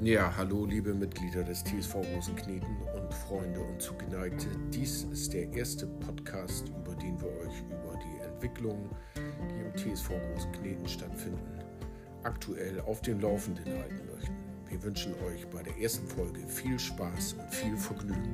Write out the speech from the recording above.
Ja, hallo liebe Mitglieder des TSV Rosenkneten und Freunde und Zugeneigte. Dies ist der erste Podcast, über den wir euch über die Entwicklungen, die im TSV Rosenkneten stattfinden, aktuell auf dem Laufenden halten möchten. Wir wünschen euch bei der ersten Folge viel Spaß und viel Vergnügen.